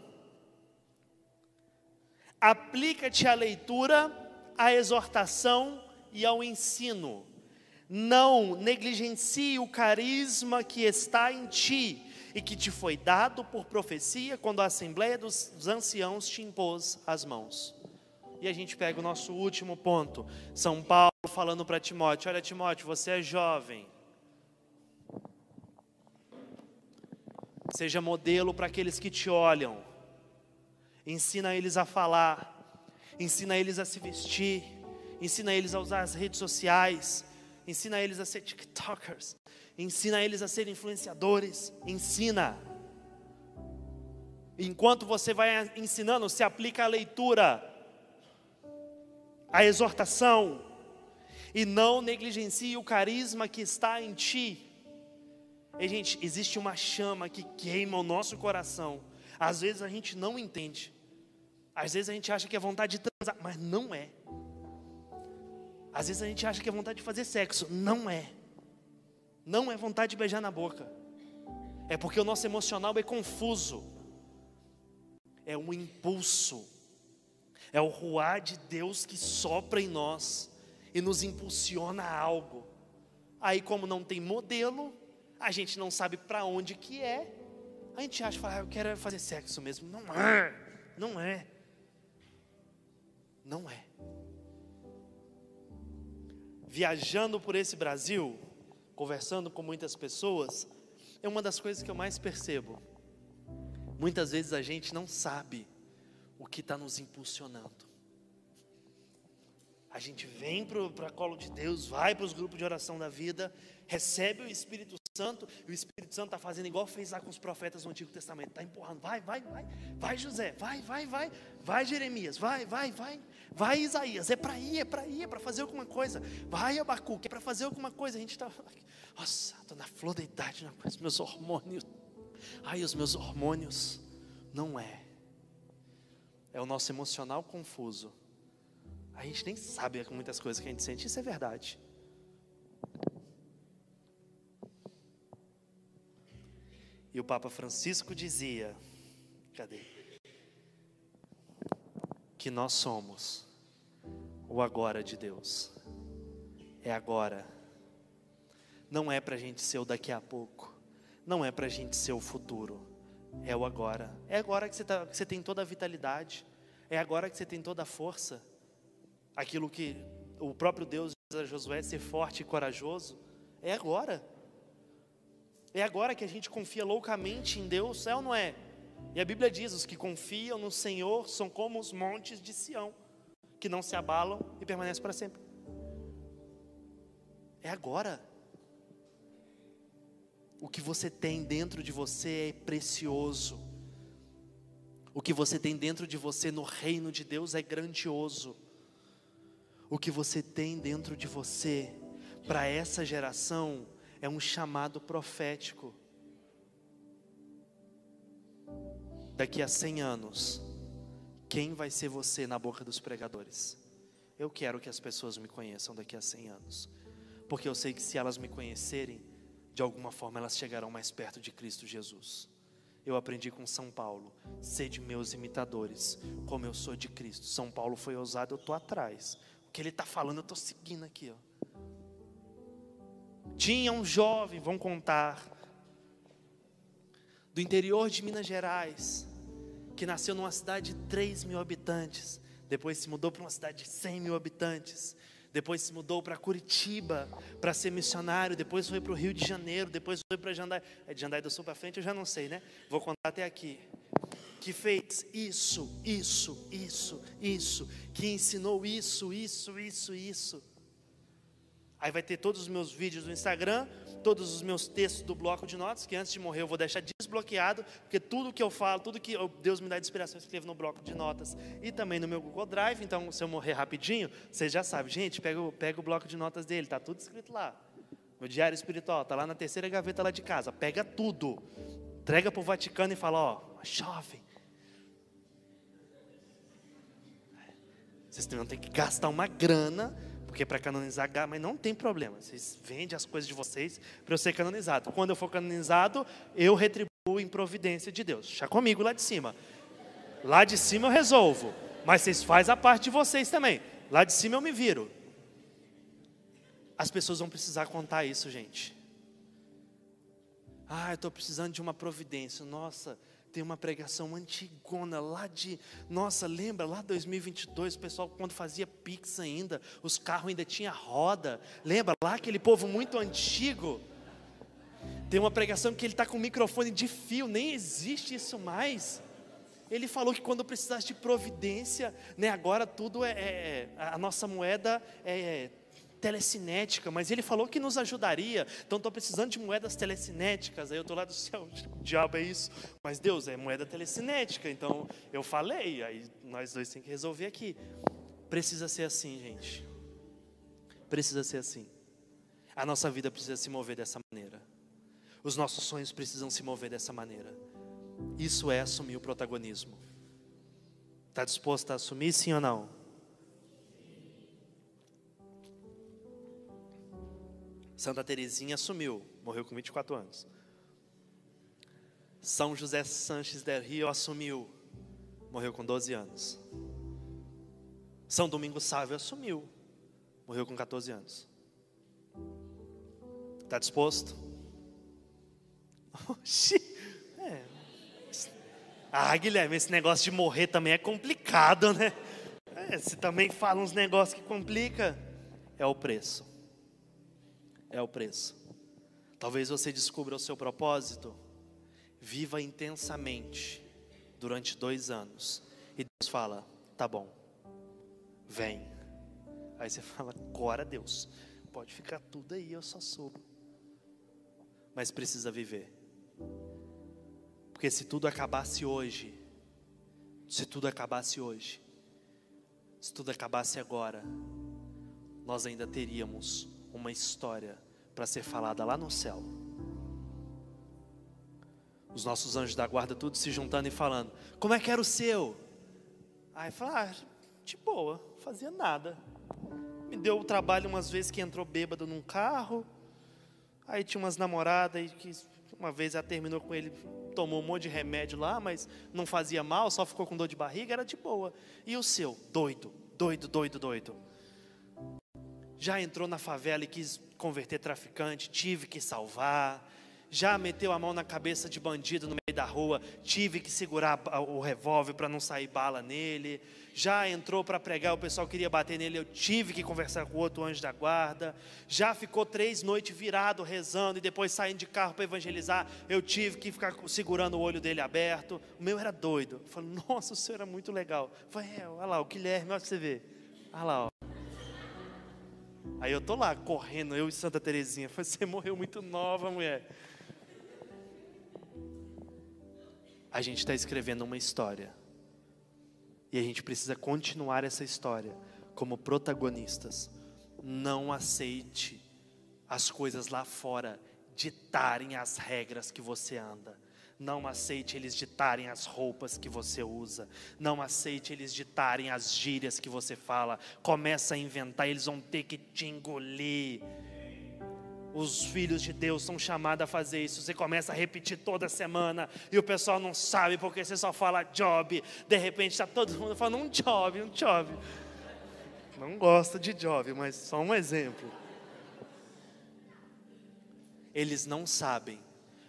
S2: aplica-te à leitura, à exortação e ao ensino. Não negligencie o carisma que está em ti e que te foi dado por profecia quando a Assembleia dos Anciãos te impôs as mãos. E a gente pega o nosso último ponto. São Paulo falando para Timóteo: Olha, Timóteo, você é jovem. Seja modelo para aqueles que te olham. Ensina eles a falar. Ensina eles a se vestir. Ensina eles a usar as redes sociais. Ensina eles a ser TikTokers. Ensina eles a ser influenciadores. Ensina. Enquanto você vai ensinando, se aplica a leitura a exortação, e não negligencie o carisma que está em ti. E, gente, existe uma chama que queima o nosso coração. Às vezes a gente não entende. Às vezes a gente acha que é vontade de transar, mas não é. Às vezes a gente acha que é vontade de fazer sexo, não é. Não é vontade de beijar na boca. É porque o nosso emocional é confuso. É um impulso é o ruar de Deus que sopra em nós e nos impulsiona a algo. Aí, como não tem modelo, a gente não sabe para onde que é. A gente acha, fala, ah, eu quero fazer sexo mesmo. Não é, não é. Não é. Viajando por esse Brasil, conversando com muitas pessoas, é uma das coisas que eu mais percebo. Muitas vezes a gente não sabe o que está nos impulsionando. A gente vem para o colo de Deus, vai para os grupos de oração da vida, recebe o Espírito Santo, e o Espírito Santo está fazendo igual fez lá com os profetas do Antigo Testamento, está empurrando, vai, vai, vai, vai José, vai, vai, vai, vai Jeremias, vai, vai, vai, vai Isaías, é para ir, é para ir, é para fazer alguma coisa, vai Abacuque, é para fazer alguma coisa, a gente está, nossa, estou na flor da idade, os meus hormônios, ai, os meus hormônios, não é, é o nosso emocional confuso, a gente nem sabe muitas coisas que a gente sente, isso é verdade. E o Papa Francisco dizia: cadê? Que nós somos o agora de Deus. É agora. Não é para a gente ser o daqui a pouco. Não é para a gente ser o futuro. É o agora. É agora que você, tá, que você tem toda a vitalidade. É agora que você tem toda a força. Aquilo que o próprio Deus diz a Josué, ser forte e corajoso. É agora. É agora que a gente confia loucamente em Deus, é ou não é? E a Bíblia diz: os que confiam no Senhor são como os montes de Sião, que não se abalam e permanecem para sempre. É agora. O que você tem dentro de você é precioso. O que você tem dentro de você no reino de Deus é grandioso. O que você tem dentro de você para essa geração é um chamado profético. Daqui a 100 anos, quem vai ser você na boca dos pregadores? Eu quero que as pessoas me conheçam daqui a 100 anos, porque eu sei que se elas me conhecerem, de alguma forma elas chegarão mais perto de Cristo Jesus. Eu aprendi com São Paulo, de meus imitadores, como eu sou de Cristo. São Paulo foi ousado, eu estou atrás. O que ele está falando, eu estou seguindo aqui. Ó. Tinha um jovem, vão contar, do interior de Minas Gerais, que nasceu numa cidade de 3 mil habitantes, depois se mudou para uma cidade de 100 mil habitantes, depois se mudou para Curitiba para ser missionário, depois foi para o Rio de Janeiro, depois foi para Jandai, é de Jandai do Sul para frente, eu já não sei, né? Vou contar até aqui. Que fez isso, isso, isso, isso, que ensinou isso, isso, isso, isso. Aí vai ter todos os meus vídeos do Instagram, todos os meus textos do bloco de notas, que antes de morrer eu vou deixar desbloqueado, porque tudo que eu falo, tudo que Deus me dá de inspiração, eu escrevo no bloco de notas e também no meu Google Drive. Então, se eu morrer rapidinho, vocês já sabem, gente, pega, pega o bloco de notas dele, tá tudo escrito lá. Meu diário espiritual, tá lá na terceira gaveta lá de casa. Pega tudo, entrega para o Vaticano e fala: ó, jovem. Vocês vão ter que gastar uma grana porque para canonizar, mas não tem problema. Vocês vendem as coisas de vocês para eu ser canonizado. Quando eu for canonizado, eu retribuo em providência de Deus. Já comigo lá de cima. Lá de cima eu resolvo. Mas vocês fazem a parte de vocês também. Lá de cima eu me viro. As pessoas vão precisar contar isso, gente. Ah, eu estou precisando de uma providência. Nossa, tem uma pregação antigona lá de, nossa, lembra lá 2022, o pessoal quando fazia Pix ainda, os carros ainda tinha roda. Lembra lá aquele povo muito antigo? Tem uma pregação que ele está com microfone de fio, nem existe isso mais. Ele falou que quando precisasse de providência, né, agora tudo é, é a nossa moeda é telecinética, mas ele falou que nos ajudaria. Então estou precisando de moedas telecinéticas. Aí eu estou lá do céu, o diabo é isso. Mas Deus é moeda telecinética. Então eu falei, aí nós dois temos que resolver aqui. Precisa ser assim, gente. Precisa ser assim. A nossa vida precisa se mover dessa maneira. Os nossos sonhos precisam se mover dessa maneira. Isso é assumir o protagonismo. Está disposto a assumir sim ou não? Santa Teresinha assumiu, morreu com 24 anos. São José Sanches del Rio assumiu, morreu com 12 anos. São Domingos Sávio assumiu, morreu com 14 anos. Está disposto? Oxi, é. Ah, Guilherme, esse negócio de morrer também é complicado, né? É, você também fala uns negócios que complica. É o preço é o preço. Talvez você descubra o seu propósito. Viva intensamente durante dois anos. E Deus fala: tá bom, vem. Aí você fala: agora Deus, pode ficar tudo aí, eu só sou. mas precisa viver. Porque se tudo acabasse hoje, se tudo acabasse hoje, se tudo acabasse agora, nós ainda teríamos uma história para ser falada lá no céu. Os nossos anjos da guarda tudo se juntando e falando: Como é que era o seu? Aí fala: ah, de boa, fazia nada. Me deu o trabalho umas vezes que entrou bêbado num carro. Aí tinha umas namoradas que uma vez ela terminou com ele, tomou um monte de remédio lá, mas não fazia mal, só ficou com dor de barriga, era de boa. E o seu? Doido, doido, doido, doido. Já entrou na favela e quis converter traficante, tive que salvar. Já meteu a mão na cabeça de bandido no meio da rua, tive que segurar o revólver para não sair bala nele, já entrou para pregar, o pessoal queria bater nele, eu tive que conversar com outro anjo da guarda, já ficou três noites virado rezando e depois saindo de carro para evangelizar, eu tive que ficar segurando o olho dele aberto, o meu era doido, eu falei, nossa, o senhor era muito legal, eu falei, é, olha lá, o Guilherme, olha para você ver, olha lá, ó. Aí eu tô lá correndo, eu e Santa Terezinha. Você morreu muito nova, mulher. a gente está escrevendo uma história. E a gente precisa continuar essa história como protagonistas. Não aceite as coisas lá fora ditarem as regras que você anda. Não aceite eles ditarem as roupas que você usa. Não aceite eles ditarem as gírias que você fala. Começa a inventar, eles vão ter que te engolir. Os filhos de Deus são chamados a fazer isso. Você começa a repetir toda semana e o pessoal não sabe porque você só fala job. De repente está todo mundo falando um job, um job. Não gosta de job, mas só um exemplo. Eles não sabem,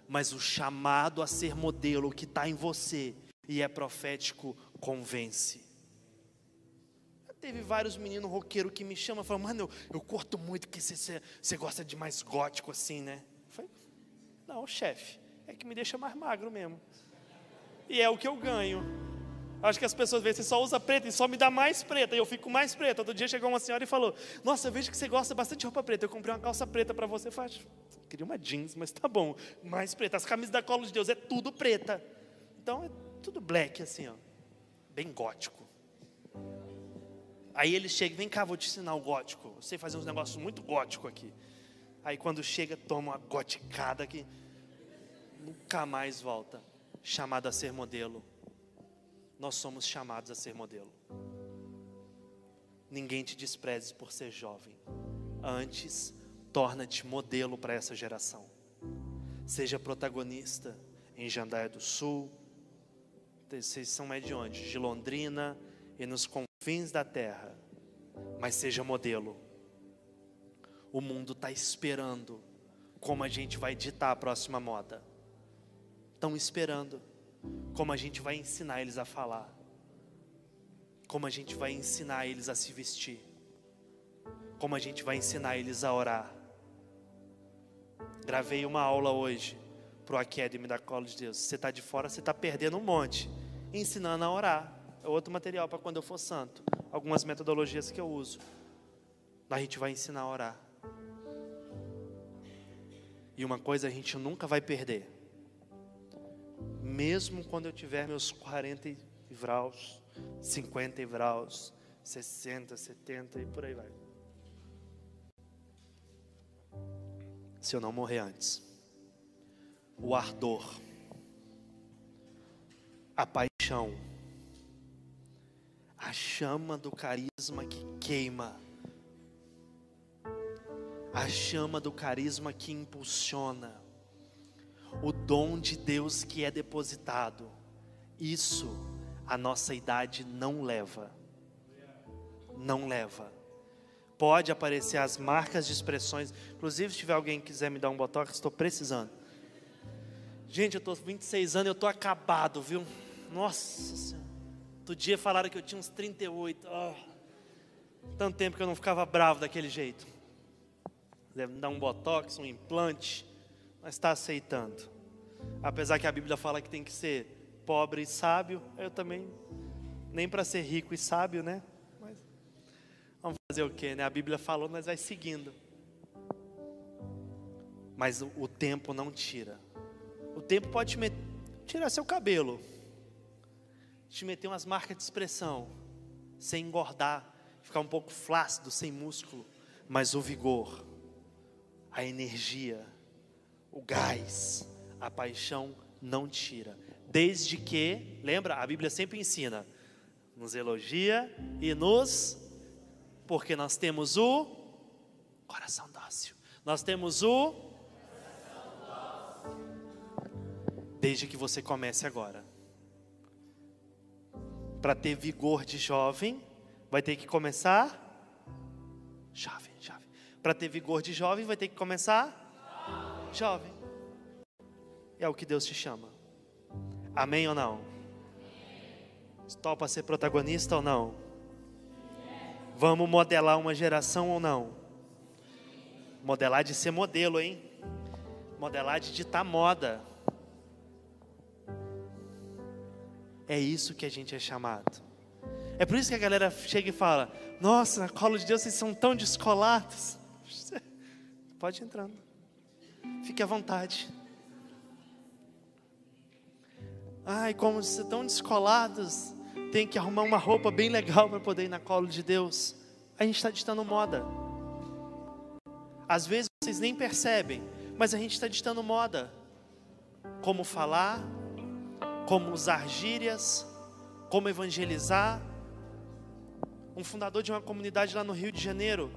S2: mas o chamado a ser modelo que está em você e é profético convence. Teve vários meninos roqueiros que me chamam e falam, mano, eu, eu curto muito que você, gosta de mais gótico assim, né? Falei, não, chefe, é que me deixa mais magro mesmo. E é o que eu ganho. Acho que as pessoas veem, você só usa preta e só me dá mais preta, e eu fico mais preta. Outro dia chegou uma senhora e falou: Nossa, eu vejo que você gosta bastante de roupa preta. Eu comprei uma calça preta para você. Eu falei, queria uma jeans, mas tá bom, mais preta. As camisas da Colo de Deus é tudo preta. Então é tudo black, assim, ó, bem gótico. Aí ele chega, vem cá, vou te ensinar o gótico. Eu sei fazer uns negócios muito gótico aqui. Aí quando chega, toma uma goticada que nunca mais volta. Chamado a ser modelo. Nós somos chamados a ser modelo. Ninguém te despreze por ser jovem. Antes, torna-te modelo para essa geração. Seja protagonista em Jandaia do Sul. Vocês são mais de onde? De Londrina e nos fins da terra, mas seja modelo. O mundo está esperando como a gente vai ditar a próxima moda. Estão esperando como a gente vai ensinar eles a falar, como a gente vai ensinar eles a se vestir, como a gente vai ensinar eles a orar. Gravei uma aula hoje para o Academy da Cola de Deus. Você está de fora, você está perdendo um monte, ensinando a orar é outro material para quando eu for santo. Algumas metodologias que eu uso. A gente vai ensinar a orar. E uma coisa a gente nunca vai perder. Mesmo quando eu tiver meus 40 graus, 50 graus, 60, 70 e por aí vai. Se eu não morrer antes. O ardor, a paixão, a chama do carisma que queima, a chama do carisma que impulsiona, o dom de Deus que é depositado, isso a nossa idade não leva. Não leva. Pode aparecer as marcas de expressões, inclusive se tiver alguém que quiser me dar um botox, estou precisando. Gente, eu estou 26 anos, eu estou acabado, viu? Nossa Senhora. Outro dia falaram que eu tinha uns 38. Oh, tanto tempo que eu não ficava bravo daquele jeito. Deve me dar um botox, um implante, mas está aceitando. Apesar que a Bíblia fala que tem que ser pobre e sábio, eu também, nem para ser rico e sábio, né? Mas vamos fazer o que, né? A Bíblia falou, mas vai seguindo. Mas o, o tempo não tira. O tempo pode te tirar seu cabelo, te meter umas marcas de expressão, sem engordar, ficar um pouco flácido, sem músculo, mas o vigor, a energia, o gás, a paixão não tira. Desde que, lembra, a Bíblia sempre ensina, nos elogia e nos, porque nós temos o coração dócil, nós temos o, desde que você comece agora. Para ter vigor de jovem, vai ter que começar jovem, jovem. Para ter vigor de jovem, vai ter que começar jovem. É o que Deus te chama. Amém ou não? Topa ser protagonista ou não? Vamos modelar uma geração ou não? Modelar de ser modelo, hein? Modelar de ditar moda. É isso que a gente é chamado. É por isso que a galera chega e fala: Nossa, na cola de Deus vocês são tão descolados. Pode entrando. Fique à vontade. Ai, como vocês tão descolados. Tem que arrumar uma roupa bem legal para poder ir na cola de Deus. A gente está ditando moda. Às vezes vocês nem percebem, mas a gente está ditando moda. Como falar, como usar gírias, como evangelizar. Um fundador de uma comunidade lá no Rio de Janeiro,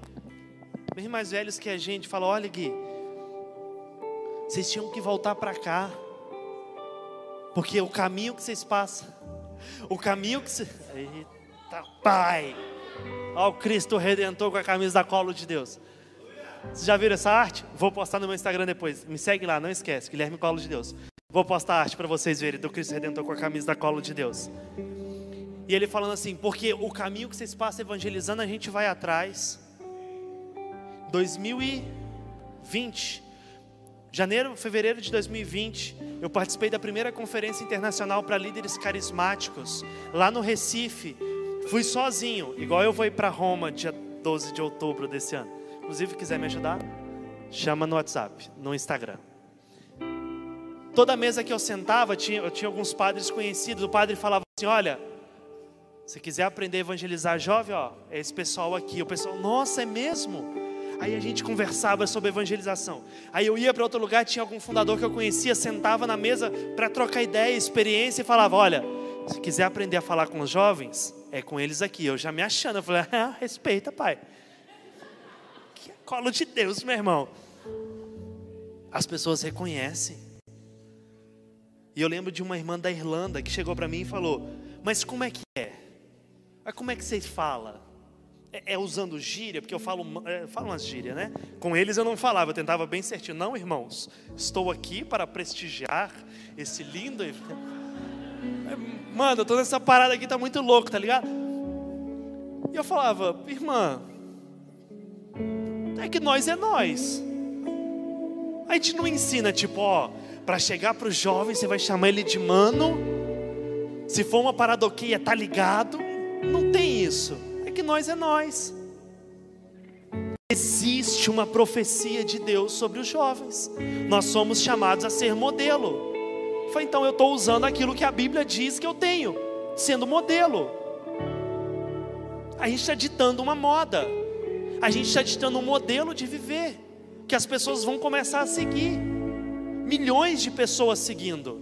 S2: bem mais velhos que a gente, falou: Olha, Gui, vocês tinham que voltar para cá, porque o caminho que vocês passam, o caminho que vocês. Eita, Pai! Olha o Cristo Redentor com a camisa da colo de Deus. Vocês já viram essa arte? Vou postar no meu Instagram depois. Me segue lá, não esquece. Guilherme Colo de Deus. Vou postar a arte para vocês verem do Cristo Redentor com a camisa da colo de Deus. E ele falando assim: porque o caminho que vocês passam evangelizando, a gente vai atrás. 2020, janeiro, fevereiro de 2020, eu participei da primeira conferência internacional para líderes carismáticos, lá no Recife. Fui sozinho, igual eu vou ir para Roma dia 12 de outubro desse ano. Inclusive, quiser me ajudar, chama no WhatsApp, no Instagram. Toda mesa que eu sentava, tinha, eu tinha alguns padres conhecidos. O padre falava assim: Olha, se quiser aprender a evangelizar jovem, ó, é esse pessoal aqui. O pessoal, nossa, é mesmo? Aí a gente conversava sobre evangelização. Aí eu ia para outro lugar, tinha algum fundador que eu conhecia, sentava na mesa para trocar ideia, experiência e falava: Olha, se quiser aprender a falar com os jovens, é com eles aqui. Eu já me achando, eu falei: ah, Respeita, pai. Que colo de Deus, meu irmão. As pessoas reconhecem. E eu lembro de uma irmã da Irlanda que chegou para mim e falou: Mas como é que é? Mas como é que vocês falam? É, é usando gíria? Porque eu falo, é, falo umas gírias, né? Com eles eu não falava, eu tentava bem certinho. Não, irmãos, estou aqui para prestigiar esse lindo. Mano, toda essa parada aqui tá muito louco, tá ligado? E eu falava, irmã, é que nós é nós. A gente não ensina, tipo, ó, para chegar para o jovem, você vai chamar ele de mano. Se for uma paradoquia, tá ligado? Não tem isso. Que nós é nós. Existe uma profecia de Deus sobre os jovens. Nós somos chamados a ser modelo. Foi então eu estou usando aquilo que a Bíblia diz que eu tenho, sendo modelo. A gente está ditando uma moda. A gente está ditando um modelo de viver que as pessoas vão começar a seguir. Milhões de pessoas seguindo.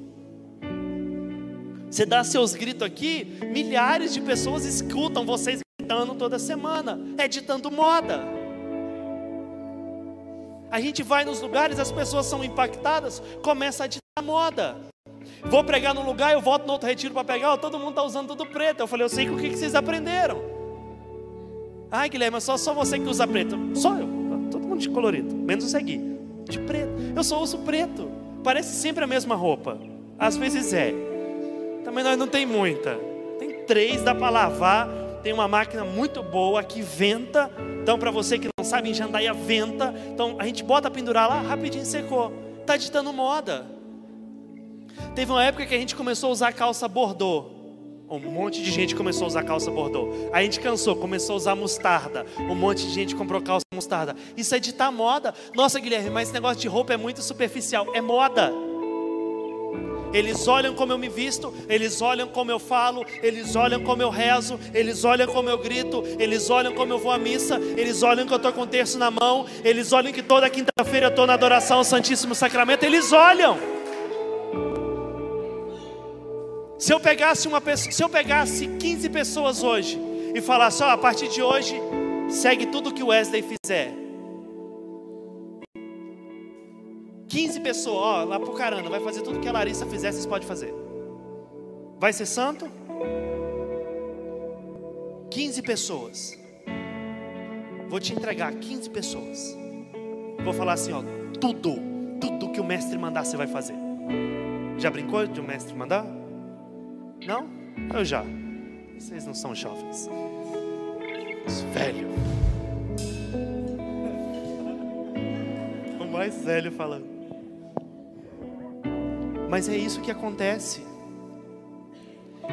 S2: Você dá seus gritos aqui, milhares de pessoas escutam vocês gritando toda semana. É ditando moda. A gente vai nos lugares, as pessoas são impactadas, começa a ditar moda. Vou pregar num lugar, eu volto no outro retiro para pegar, todo mundo está usando tudo preto. Eu falei, eu sei o que, que vocês aprenderam. Ai, Guilherme, só, só você que usa preto. Só eu. Todo mundo de colorido, menos o Segui. De preto. Eu só uso preto. Parece sempre a mesma roupa. Às vezes é. Também nós não tem muita. Tem três, dá para lavar. Tem uma máquina muito boa que venta. Então, para você que não sabe, em Jandaia venta. Então, a gente bota pendurar lá, rapidinho secou. Está ditando moda. Teve uma época que a gente começou a usar calça bordô. Um monte de gente começou a usar calça bordô. A gente cansou, começou a usar mostarda. Um monte de gente comprou calça mostarda. Isso é ditar moda. Nossa, Guilherme, mas esse negócio de roupa é muito superficial. É moda. Eles olham como eu me visto, eles olham como eu falo, eles olham como eu rezo, eles olham como eu grito, eles olham como eu vou à missa, eles olham que eu estou com o terço na mão, eles olham que toda quinta-feira eu estou na adoração ao Santíssimo Sacramento, eles olham. Se eu pegasse uma pessoa, se eu pegasse 15 pessoas hoje e falasse, ó, a partir de hoje, segue tudo que o Wesley fizer. 15 pessoas, ó, lá pro caramba, vai fazer tudo que a Larissa fizer, vocês podem fazer. Vai ser santo? 15 pessoas. Vou te entregar 15 pessoas. Vou falar assim, ó, tudo, tudo que o mestre mandar você vai fazer. Já brincou de o mestre mandar? Não? Eu já. Vocês não são jovens. Velho. O mais velho falando. Mas é isso que acontece.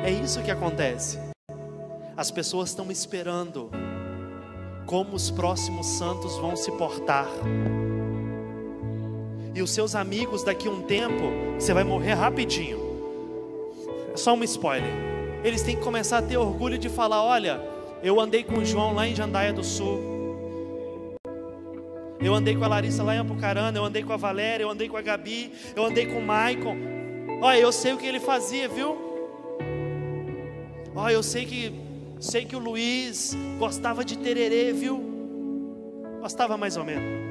S2: É isso que acontece. As pessoas estão esperando como os próximos santos vão se portar. E os seus amigos, daqui a um tempo, você vai morrer rapidinho. É só um spoiler. Eles têm que começar a ter orgulho de falar: olha, eu andei com o João lá em Jandaia do Sul. Eu andei com a Larissa lá em Apucarana, eu andei com a Valéria, eu andei com a Gabi, eu andei com o Maicon. Olha, eu sei o que ele fazia, viu? Olha, eu sei que sei que o Luiz gostava de tererê, viu? Gostava mais ou menos.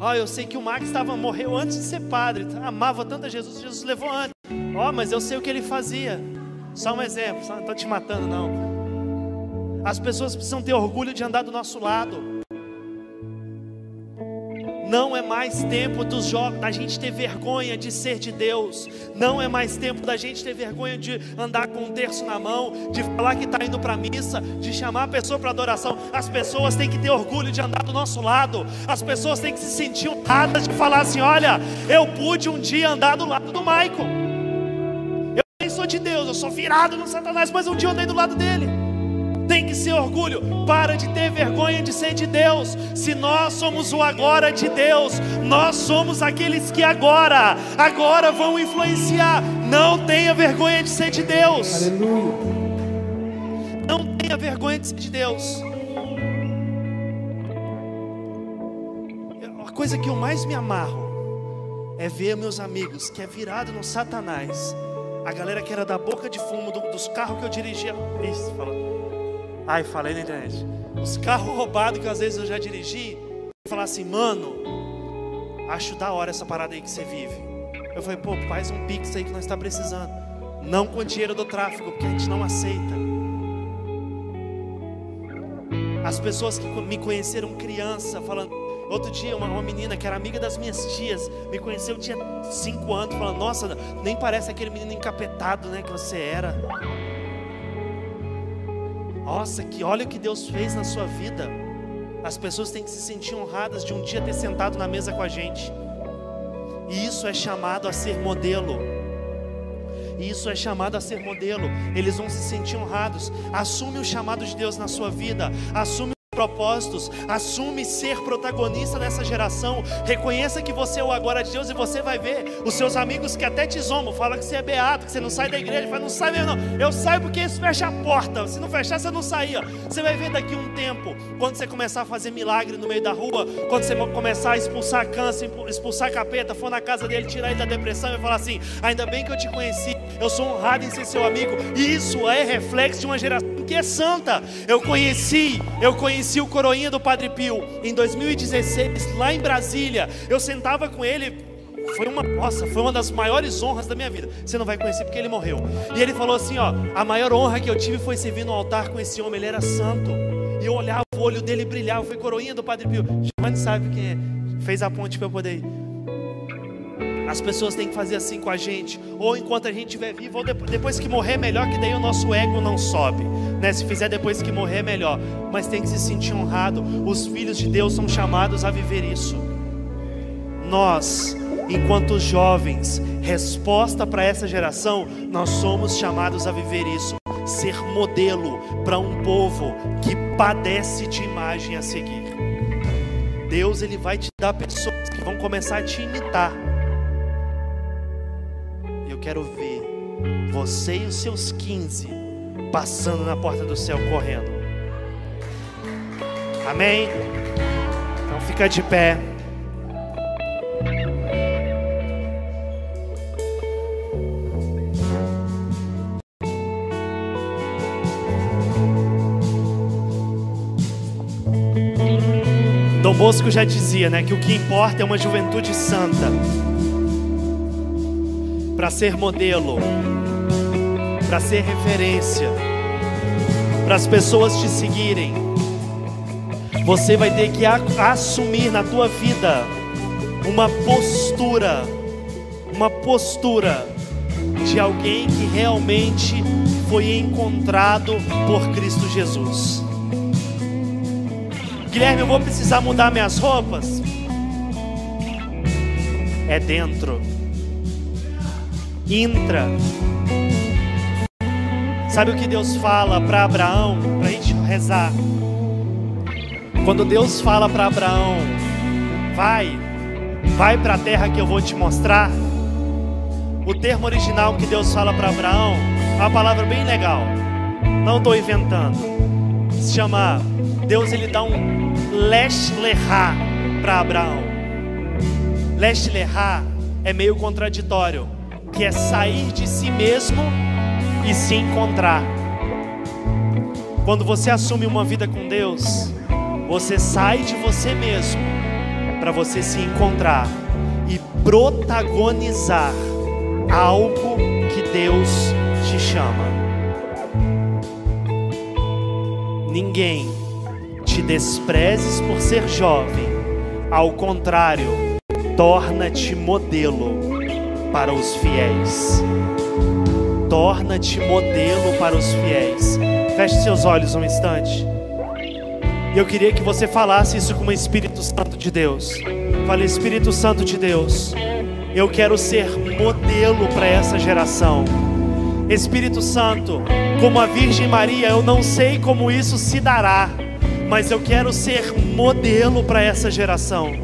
S2: Olha, eu sei que o Max estava morreu antes de ser padre, amava tanto a Jesus, Jesus levou antes. Ó, mas eu sei o que ele fazia. Só um exemplo, não estou te matando não. As pessoas precisam ter orgulho de andar do nosso lado. Não é mais tempo dos jovens da gente ter vergonha de ser de Deus. Não é mais tempo da gente ter vergonha de andar com um terço na mão, de falar que está indo para a missa, de chamar a pessoa para adoração. As pessoas têm que ter orgulho de andar do nosso lado. As pessoas têm que se sentir honradas de falar assim: olha, eu pude um dia andar do lado do Michael. Eu nem sou de Deus, eu sou virado no Satanás, mas um dia eu andei do lado dele tem que ser orgulho. Para de ter vergonha de ser de Deus. Se nós somos o agora de Deus, nós somos aqueles que agora, agora vão influenciar. Não tenha vergonha de ser de Deus. Aleluia. Não tenha vergonha de ser de Deus. A coisa que eu mais me amarro é ver meus amigos que é virado no Satanás. A galera que era da boca de fumo do, dos carros que eu dirigia. Isso, fala. Ai, falei na internet. Os carros roubados que às vezes eu já dirigi, falar assim, mano, acho da hora essa parada aí que você vive. Eu falei, pô, faz um pix aí que nós está precisando. Não com dinheiro do tráfico, porque a gente não aceita. As pessoas que me conheceram criança, falando. Outro dia, uma, uma menina que era amiga das minhas tias, me conheceu, tinha cinco anos, falando: Nossa, nem parece aquele menino encapetado né, que você era. Nossa, que olha o que Deus fez na sua vida. As pessoas têm que se sentir honradas de um dia ter sentado na mesa com a gente. E isso é chamado a ser modelo. E isso é chamado a ser modelo. Eles vão se sentir honrados. Assume o chamado de Deus na sua vida. Assume propósitos, assume ser protagonista nessa geração, reconheça que você é o agora de Deus e você vai ver os seus amigos que até te zombam, falam que você é beato, que você não sai da igreja, fala, não sai mesmo não, eu saio porque isso fecha a porta, se não fechar você não saía, você vai ver daqui um tempo, quando você começar a fazer milagre no meio da rua, quando você começar a expulsar câncer, expulsar capeta, for na casa dele, tirar ele da depressão e falar assim, ainda bem que eu te conheci, eu sou honrado em ser seu amigo, e isso é reflexo de uma geração que é santa, eu conheci, eu conheci o coroinha do Padre Pio em 2016, lá em Brasília. Eu sentava com ele, foi uma, nossa, foi uma das maiores honras da minha vida. Você não vai conhecer porque ele morreu. E ele falou assim, ó, a maior honra que eu tive foi servir no altar com esse homem, ele era santo. E eu olhava o olho dele brilhar, foi coroinha do Padre Pio. Giovanni sabe quem é. Fez a ponte para eu poder ir. As pessoas têm que fazer assim com a gente, ou enquanto a gente estiver vivo, ou depois que morrer, melhor que daí o nosso ego não sobe. Né? Se fizer depois que morrer, melhor. Mas tem que se sentir honrado. Os filhos de Deus são chamados a viver isso. Nós, enquanto jovens, resposta para essa geração, nós somos chamados a viver isso. ser modelo para um povo que padece de imagem a seguir. Deus ele vai te dar pessoas que vão começar a te imitar. Eu quero ver você e os seus 15 passando na porta do céu correndo. Amém? Então fica de pé. Dom Bosco já dizia, né, que o que importa é uma juventude santa. Para ser modelo, para ser referência, para as pessoas te seguirem. Você vai ter que assumir na tua vida uma postura, uma postura de alguém que realmente foi encontrado por Cristo Jesus. Guilherme, eu vou precisar mudar minhas roupas. É dentro. Intra. Sabe o que Deus fala para Abraão? Para a gente rezar. Quando Deus fala para Abraão: Vai, vai para a terra que eu vou te mostrar. O termo original que Deus fala para Abraão é uma palavra bem legal. Não estou inventando. Se chama Deus ele dá um lesh lehá para Abraão. Lesh lehá é meio contraditório, que é sair de si mesmo e se encontrar. Quando você assume uma vida com Deus, você sai de você mesmo para você se encontrar e protagonizar algo que Deus te chama. Ninguém te desprezes por ser jovem, ao contrário, torna-te modelo para os fiéis. Torna-te modelo para os fiéis. Feche seus olhos um instante. E eu queria que você falasse isso com o Espírito Santo de Deus. Fale, Espírito Santo de Deus, eu quero ser modelo para essa geração. Espírito Santo, como a Virgem Maria, eu não sei como isso se dará mas eu quero ser modelo para essa geração.